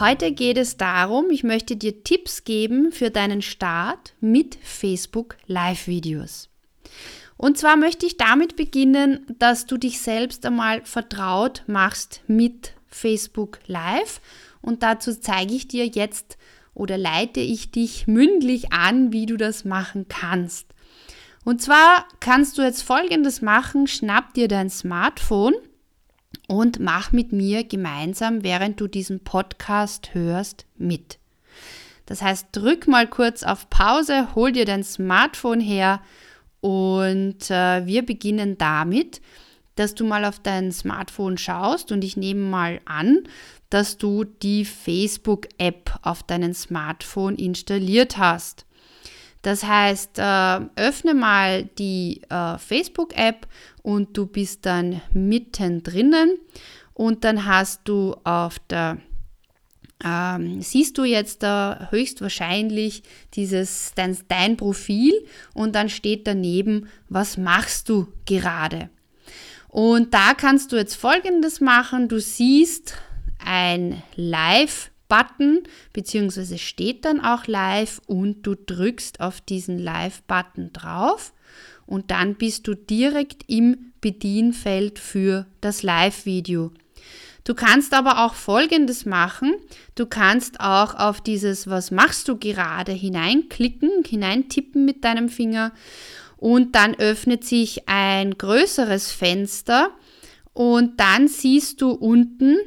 Heute geht es darum, ich möchte dir Tipps geben für deinen Start mit Facebook Live-Videos. Und zwar möchte ich damit beginnen, dass du dich selbst einmal vertraut machst mit Facebook Live. Und dazu zeige ich dir jetzt oder leite ich dich mündlich an, wie du das machen kannst. Und zwar kannst du jetzt Folgendes machen, schnapp dir dein Smartphone und mach mit mir gemeinsam, während du diesen Podcast hörst, mit. Das heißt, drück mal kurz auf Pause, hol dir dein Smartphone her und äh, wir beginnen damit, dass du mal auf dein Smartphone schaust und ich nehme mal an, dass du die Facebook-App auf deinem Smartphone installiert hast. Das heißt, äh, öffne mal die äh, Facebook-App und du bist dann mittendrin und dann hast du auf der ähm, siehst du jetzt da höchstwahrscheinlich dieses dein, dein Profil und dann steht daneben, was machst du gerade? Und da kannst du jetzt folgendes machen. Du siehst ein Live Button, beziehungsweise steht dann auch live und du drückst auf diesen Live-Button drauf und dann bist du direkt im Bedienfeld für das Live-Video. Du kannst aber auch Folgendes machen. Du kannst auch auf dieses Was machst du gerade hineinklicken, hineintippen mit deinem Finger und dann öffnet sich ein größeres Fenster und dann siehst du unten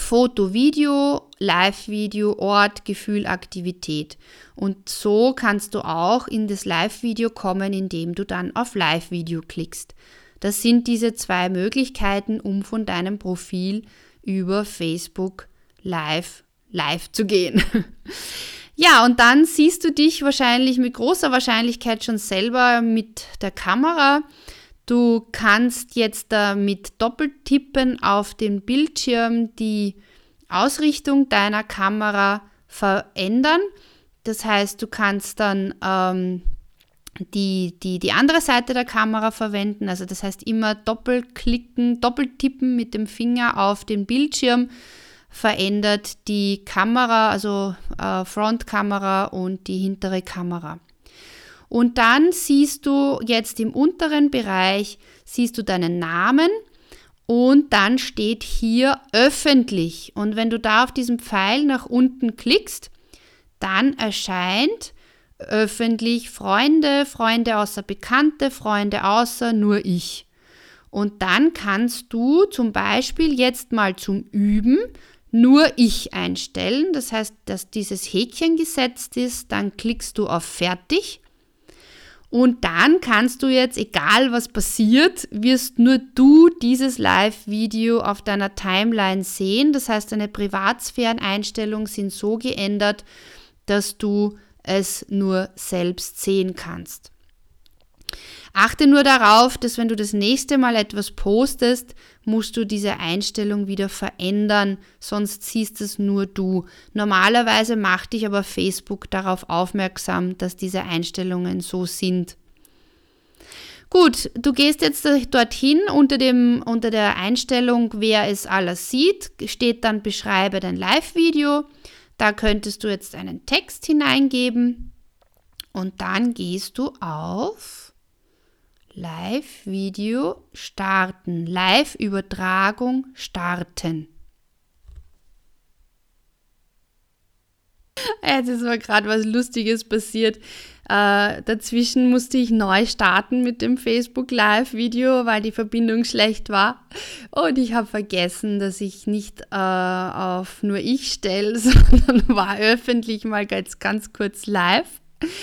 Foto, Video, Live-Video, Ort, Gefühl, Aktivität. Und so kannst du auch in das Live-Video kommen, indem du dann auf Live-Video klickst. Das sind diese zwei Möglichkeiten, um von deinem Profil über Facebook live live zu gehen. ja, und dann siehst du dich wahrscheinlich mit großer Wahrscheinlichkeit schon selber mit der Kamera Du kannst jetzt äh, mit Doppeltippen auf den Bildschirm die Ausrichtung deiner Kamera verändern. Das heißt, du kannst dann ähm, die, die, die andere Seite der Kamera verwenden. Also das heißt immer doppelklicken, doppeltippen mit dem Finger auf den Bildschirm verändert die Kamera, also äh, Frontkamera und die hintere Kamera. Und dann siehst du jetzt im unteren Bereich, siehst du deinen Namen und dann steht hier öffentlich. Und wenn du da auf diesen Pfeil nach unten klickst, dann erscheint öffentlich Freunde, Freunde außer Bekannte, Freunde außer nur ich. Und dann kannst du zum Beispiel jetzt mal zum Üben nur ich einstellen. Das heißt, dass dieses Häkchen gesetzt ist, dann klickst du auf Fertig und dann kannst du jetzt, egal was passiert, wirst nur du dieses Live-Video auf deiner Timeline sehen. Das heißt, deine Privatsphäreneinstellungen sind so geändert, dass du es nur selbst sehen kannst. Achte nur darauf, dass wenn du das nächste Mal etwas postest, musst du diese Einstellung wieder verändern, sonst siehst es nur du. Normalerweise macht dich aber Facebook darauf aufmerksam, dass diese Einstellungen so sind. Gut, du gehst jetzt dorthin unter, dem, unter der Einstellung, wer es alles sieht, steht dann beschreibe dein Live-Video. Da könntest du jetzt einen Text hineingeben und dann gehst du auf Live-Video starten. Live-Übertragung starten. Jetzt ist aber gerade was Lustiges passiert. Äh, dazwischen musste ich neu starten mit dem Facebook Live-Video, weil die Verbindung schlecht war. Und ich habe vergessen, dass ich nicht äh, auf nur ich stelle, sondern war öffentlich mal ganz, ganz kurz live.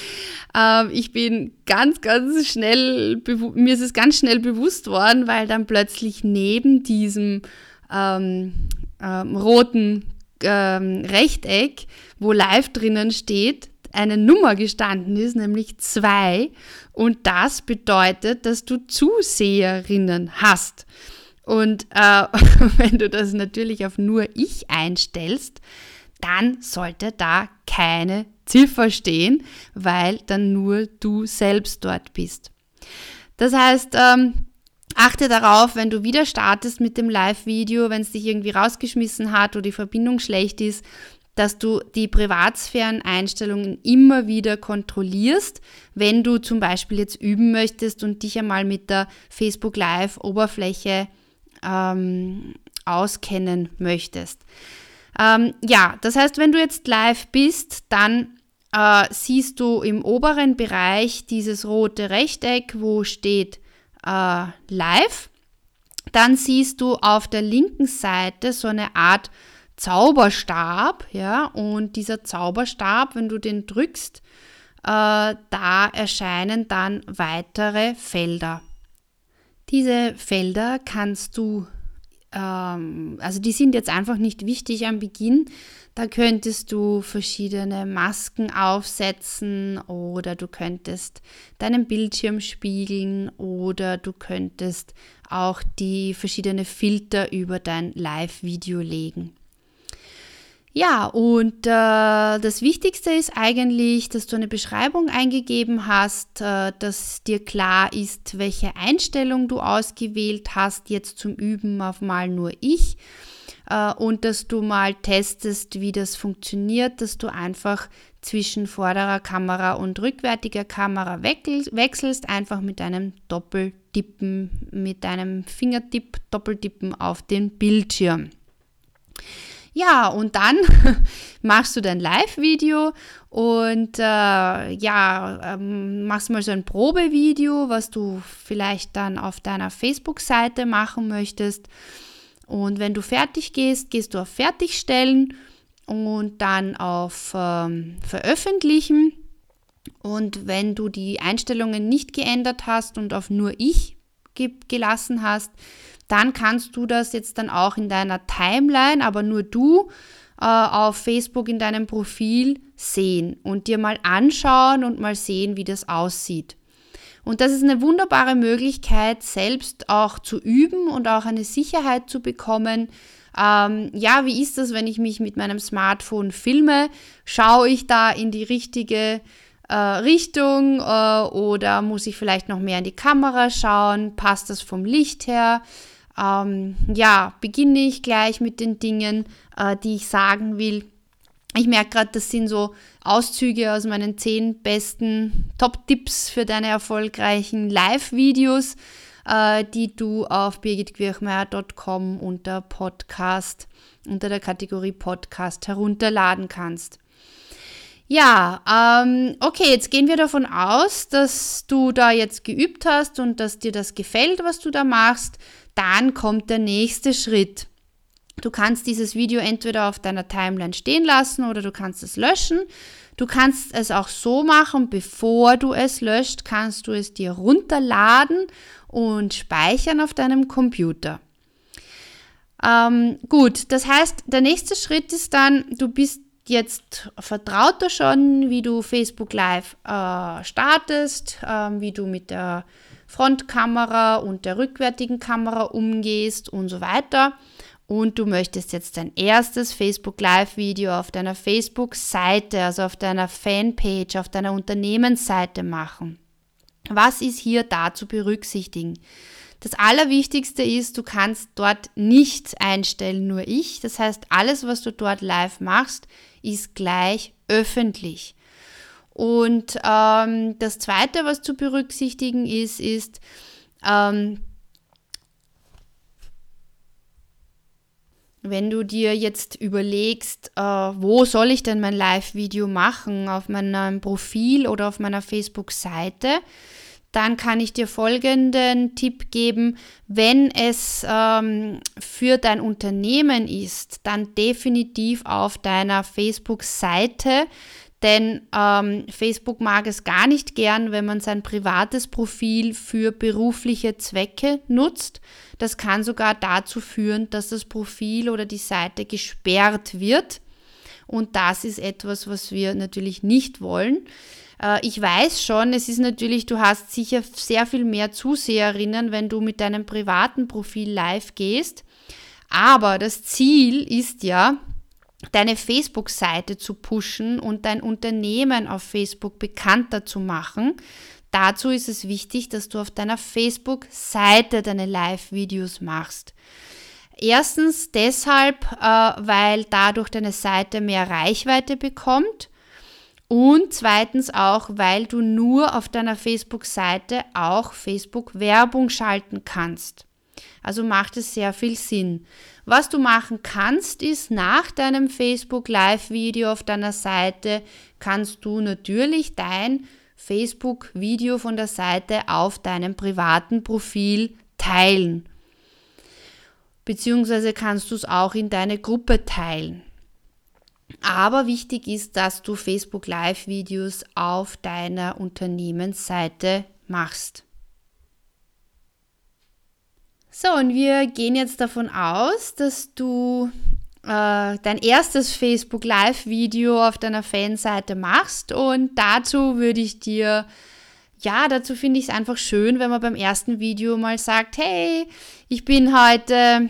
Ähm, ich bin ganz, ganz schnell, mir ist es ganz schnell bewusst worden, weil dann plötzlich neben diesem ähm, ähm, roten ähm, Rechteck, wo live drinnen steht, eine Nummer gestanden ist, nämlich zwei. Und das bedeutet, dass du Zuseherinnen hast. Und äh, wenn du das natürlich auf nur ich einstellst, dann sollte da keine Ziffer stehen, weil dann nur du selbst dort bist. Das heißt, ähm, achte darauf, wenn du wieder startest mit dem Live-Video, wenn es dich irgendwie rausgeschmissen hat oder die Verbindung schlecht ist, dass du die Privatsphären-Einstellungen immer wieder kontrollierst, wenn du zum Beispiel jetzt üben möchtest und dich einmal mit der Facebook Live-Oberfläche ähm, auskennen möchtest. Ähm, ja, das heißt, wenn du jetzt live bist, dann äh, siehst du im oberen Bereich dieses rote Rechteck, wo steht äh, live. Dann siehst du auf der linken Seite so eine Art Zauberstab, ja, und dieser Zauberstab, wenn du den drückst, äh, da erscheinen dann weitere Felder. Diese Felder kannst du ähm, also die sind jetzt einfach nicht wichtig am Beginn. Da könntest du verschiedene Masken aufsetzen oder du könntest deinen Bildschirm spiegeln oder du könntest auch die verschiedenen Filter über dein Live-Video legen. Ja, und äh, das Wichtigste ist eigentlich, dass du eine Beschreibung eingegeben hast, äh, dass dir klar ist, welche Einstellung du ausgewählt hast, jetzt zum Üben auf mal nur ich. Äh, und dass du mal testest, wie das funktioniert, dass du einfach zwischen vorderer Kamera und rückwärtiger Kamera wechselst, einfach mit einem Doppeltippen, mit einem Fingertipp, Doppeltippen auf den Bildschirm. Ja, und dann machst du dein Live-Video und äh, ja, ähm, machst mal so ein Probevideo, was du vielleicht dann auf deiner Facebook-Seite machen möchtest. Und wenn du fertig gehst, gehst du auf Fertigstellen und dann auf ähm, Veröffentlichen. Und wenn du die Einstellungen nicht geändert hast und auf nur ich gelassen hast, dann kannst du das jetzt dann auch in deiner Timeline, aber nur du, äh, auf Facebook in deinem Profil sehen und dir mal anschauen und mal sehen, wie das aussieht. Und das ist eine wunderbare Möglichkeit, selbst auch zu üben und auch eine Sicherheit zu bekommen. Ähm, ja, wie ist das, wenn ich mich mit meinem Smartphone filme? Schaue ich da in die richtige äh, Richtung äh, oder muss ich vielleicht noch mehr in die Kamera schauen? Passt das vom Licht her? Ähm, ja, beginne ich gleich mit den Dingen, äh, die ich sagen will. Ich merke gerade, das sind so Auszüge aus meinen zehn besten Top-Tipps für deine erfolgreichen Live-Videos, äh, die du auf birgitquirchmeier.com unter Podcast, unter der Kategorie Podcast herunterladen kannst. Ja, ähm, okay, jetzt gehen wir davon aus, dass du da jetzt geübt hast und dass dir das gefällt, was du da machst dann kommt der nächste Schritt. Du kannst dieses Video entweder auf deiner Timeline stehen lassen oder du kannst es löschen. Du kannst es auch so machen, bevor du es löscht, kannst du es dir runterladen und speichern auf deinem Computer. Ähm, gut, das heißt, der nächste Schritt ist dann, du bist jetzt vertrauter schon, wie du Facebook Live äh, startest, äh, wie du mit der Frontkamera und der rückwärtigen Kamera umgehst und so weiter. Und du möchtest jetzt dein erstes Facebook Live-Video auf deiner Facebook-Seite, also auf deiner Fanpage, auf deiner Unternehmensseite machen. Was ist hier da zu berücksichtigen? Das Allerwichtigste ist, du kannst dort nichts einstellen, nur ich. Das heißt, alles, was du dort live machst, ist gleich öffentlich. Und ähm, das Zweite, was zu berücksichtigen ist, ist, ähm, wenn du dir jetzt überlegst, äh, wo soll ich denn mein Live-Video machen, auf meinem Profil oder auf meiner Facebook-Seite, dann kann ich dir folgenden Tipp geben. Wenn es ähm, für dein Unternehmen ist, dann definitiv auf deiner Facebook-Seite Denn ähm, Facebook mag es gar nicht gern, wenn man sein privates Profil für berufliche Zwecke nutzt. Das kann sogar dazu führen, dass das Profil oder die Seite gesperrt wird. Und das ist etwas, was wir natürlich nicht wollen. Äh, ich weiß schon, es ist natürlich, du hast sicher sehr viel mehr Zuseherinnen, wenn du mit deinem privaten Profil live gehst. Aber das Ziel ist ja, deine Facebook-Seite zu pushen und dein Unternehmen auf Facebook bekannter zu machen. Dazu ist es wichtig, dass du auf deiner Facebook-Seite deine Live-Videos machst. Erstens deshalb, äh, weil dadurch deine Seite mehr Reichweite bekommt. Und zweitens auch, weil du nur auf deiner Facebook-Seite auch Facebook-Werbung schalten kannst. Also macht es sehr viel Sinn. Was du machen kannst, ist nach deinem Facebook Live-Video auf deiner Seite, kannst du natürlich dein Facebook-Video von der Seite auf deinem privaten Profil teilen. Beziehungsweise kannst du es auch in deine Gruppe teilen. Aber wichtig ist, dass du Facebook Live-Videos auf deiner Unternehmensseite machst. So, und wir gehen jetzt davon aus, dass du äh, dein erstes Facebook Live-Video auf deiner Fanseite machst. Und dazu würde ich dir, ja, dazu finde ich es einfach schön, wenn man beim ersten Video mal sagt, hey, ich bin heute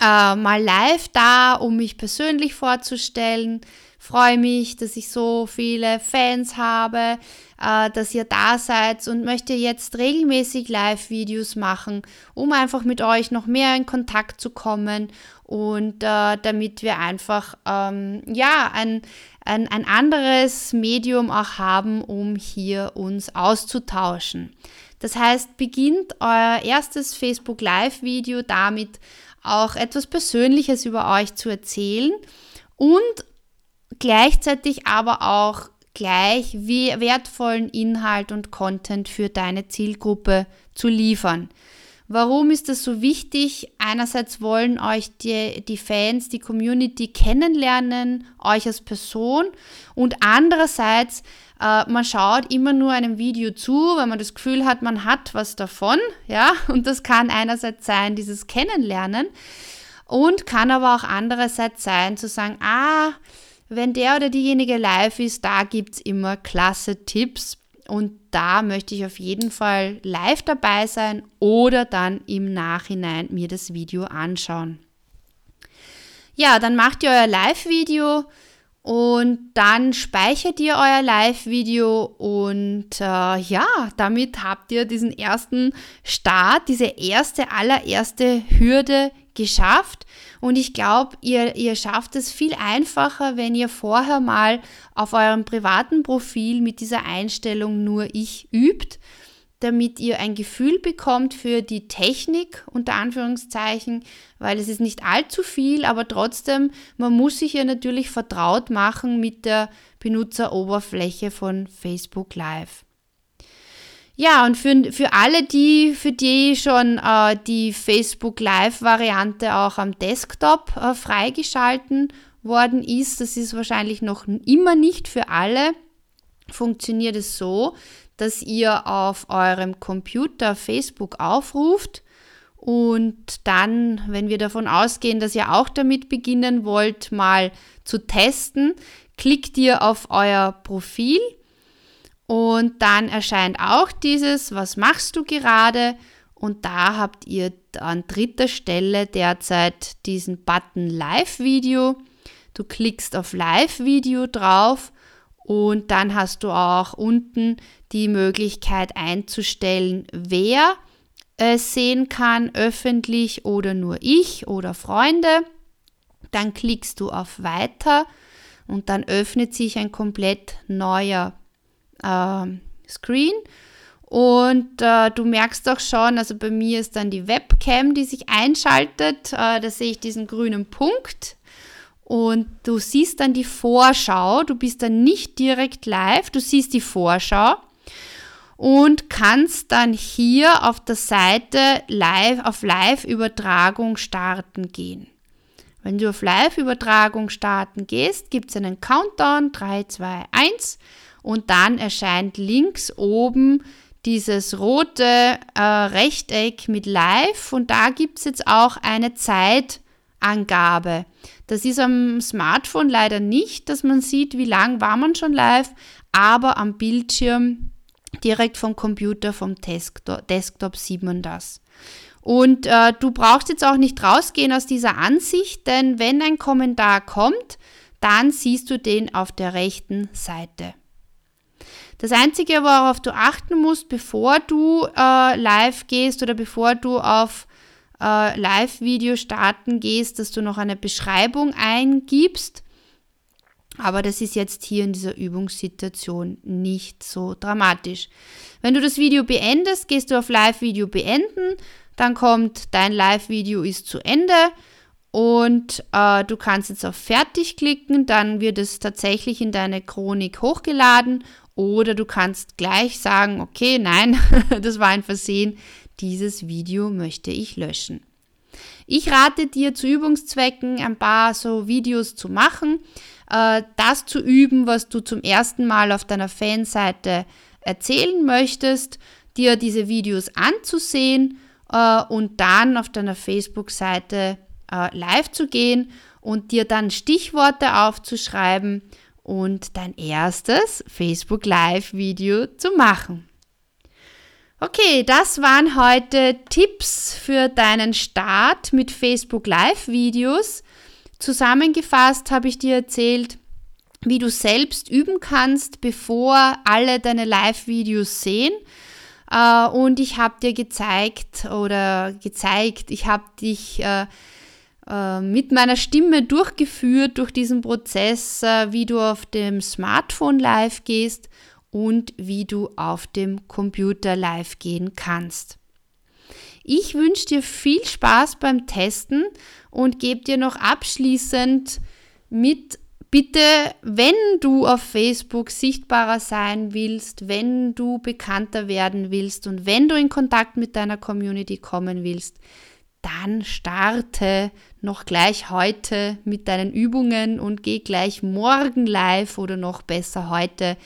äh, mal live da, um mich persönlich vorzustellen. Freue mich, dass ich so viele Fans habe, äh, dass ihr da seid und möchte jetzt regelmäßig Live-Videos machen, um einfach mit euch noch mehr in Kontakt zu kommen und äh, damit wir einfach ähm, ja ein, ein, ein anderes Medium auch haben, um hier uns auszutauschen. Das heißt, beginnt euer erstes Facebook Live-Video damit, auch etwas Persönliches über euch zu erzählen und gleichzeitig aber auch gleich wertvollen Inhalt und Content für deine Zielgruppe zu liefern. Warum ist das so wichtig? Einerseits wollen euch die, die Fans, die Community kennenlernen, euch als Person und andererseits, äh, man schaut immer nur einem Video zu, weil man das Gefühl hat, man hat was davon, ja, und das kann einerseits sein, dieses Kennenlernen und kann aber auch andererseits sein, zu sagen, ah, wenn der oder diejenige live ist, da gibt es immer klasse Tipps und da möchte ich auf jeden Fall live dabei sein oder dann im Nachhinein mir das Video anschauen. Ja, dann macht ihr euer Live-Video und dann speichert ihr euer Live-Video und äh, ja, damit habt ihr diesen ersten Start, diese erste, allererste Hürde geschafft. Und ich glaube, ihr, ihr schafft es viel einfacher, wenn ihr vorher mal auf eurem privaten Profil mit dieser Einstellung nur ich übt, damit ihr ein Gefühl bekommt für die Technik unter Anführungszeichen, weil es ist nicht allzu viel, aber trotzdem, man muss sich ja natürlich vertraut machen mit der Benutzeroberfläche von Facebook Live. Ja, und für, für alle, die, für die schon äh, die Facebook Live-Variante auch am Desktop äh, freigeschalten worden ist, das ist wahrscheinlich noch immer nicht für alle, funktioniert es so, dass ihr auf eurem Computer Facebook aufruft und dann, wenn wir davon ausgehen, dass ihr auch damit beginnen wollt, mal zu testen, klickt ihr auf euer Profil und dann erscheint auch dieses, was machst du gerade? Und da habt ihr an dritter Stelle derzeit diesen Button Live-Video. Du klickst auf Live-Video drauf und dann hast du auch unten die Möglichkeit einzustellen, wer es sehen kann, öffentlich oder nur ich oder Freunde. Dann klickst du auf Weiter und dann öffnet sich ein komplett neuer äh, Screen. Und äh, du merkst auch schon, also bei mir ist dann die Webcam, die sich einschaltet. Äh, da sehe ich diesen grünen Punkt. Und du siehst dann die Vorschau. Du bist dann nicht direkt live, du siehst die Vorschau und kannst dann hier auf der Seite live auf Live-Übertragung starten gehen. Wenn du auf Live-Übertragung starten gehst, gibt es einen Countdown 3, 2, 1 und dann erscheint links oben dieses rote äh, Rechteck mit Live und da gibt es jetzt auch eine Zeitangabe. Das ist am Smartphone leider nicht, dass man sieht, wie lang war man schon live, aber am Bildschirm direkt vom Computer, vom Desktop, Desktop sieht man das. Und äh, du brauchst jetzt auch nicht rausgehen aus dieser Ansicht, denn wenn ein Kommentar kommt, dann siehst du den auf der rechten Seite. Das Einzige, worauf du achten musst, bevor du äh, live gehst oder bevor du auf äh, Live-Video starten gehst, dass du noch eine Beschreibung eingibst. Aber das ist jetzt hier in dieser Übungssituation nicht so dramatisch. Wenn du das Video beendest, gehst du auf Live-Video beenden, dann kommt dein Live-Video ist zu Ende und äh, du kannst jetzt auf Fertig klicken, dann wird es tatsächlich in deine Chronik hochgeladen oder du kannst gleich sagen, okay, nein, das war ein Versehen, dieses Video möchte ich löschen. Ich rate dir zu Übungszwecken ein paar so Videos zu machen, äh, das zu üben, was du zum ersten Mal auf deiner Fanseite erzählen möchtest, dir diese Videos anzusehen äh, und dann auf deiner Facebook-Seite äh, live zu gehen und dir dann Stichworte aufzuschreiben und dein erstes Facebook Live-Video zu machen. Okay, das waren heute Tipps für deinen Start mit Facebook Live-Videos. Zusammengefasst habe ich dir erzählt, wie du selbst üben kannst, bevor alle deine Live-Videos sehen. Äh, und ich habe dir gezeigt oder gezeigt, ich habe dich äh, mit meiner Stimme durchgeführt durch diesen Prozess, äh, wie du auf dem Smartphone live gehst und wie du auf dem Computer live gehen kannst. Ich wünsche dir viel Spaß beim Testen und gebe dir noch abschließend mit, bitte, wenn du auf Facebook sichtbarer sein willst, wenn du bekannter werden willst und wenn du in Kontakt mit deiner Community kommen willst, dann starte noch gleich heute mit deinen Übungen und geh gleich morgen live oder noch besser heute.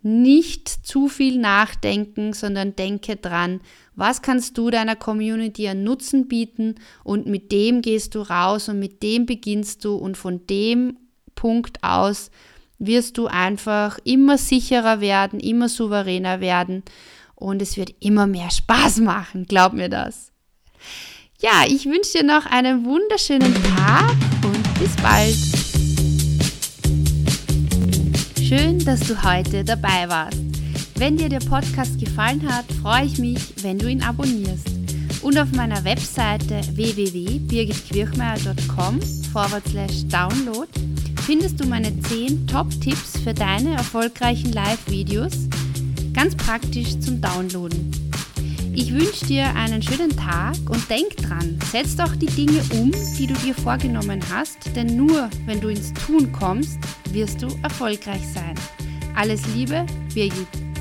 Nicht zu viel nachdenken, sondern denke dran, was kannst du deiner Community an Nutzen bieten und mit dem gehst du raus und mit dem beginnst du und von dem Punkt aus wirst du einfach immer sicherer werden, immer souveräner werden und es wird immer mehr Spaß machen, glaub mir das. Ja, ich wünsche dir noch einen wunderschönen Tag und bis bald. Schön, dass du heute dabei warst. Wenn dir der Podcast gefallen hat, freue ich mich, wenn du ihn abonnierst. Und auf meiner Webseite www.birgitquirchmeier.com forward slash download findest du meine 10 Top-Tipps für deine erfolgreichen Live-Videos, ganz praktisch zum Downloaden. Ich wünsche dir einen schönen Tag und denk dran, setz doch die Dinge um, die du dir vorgenommen hast, denn nur wenn du ins Tun kommst, wirst du erfolgreich sein. Alles Liebe, Birgit.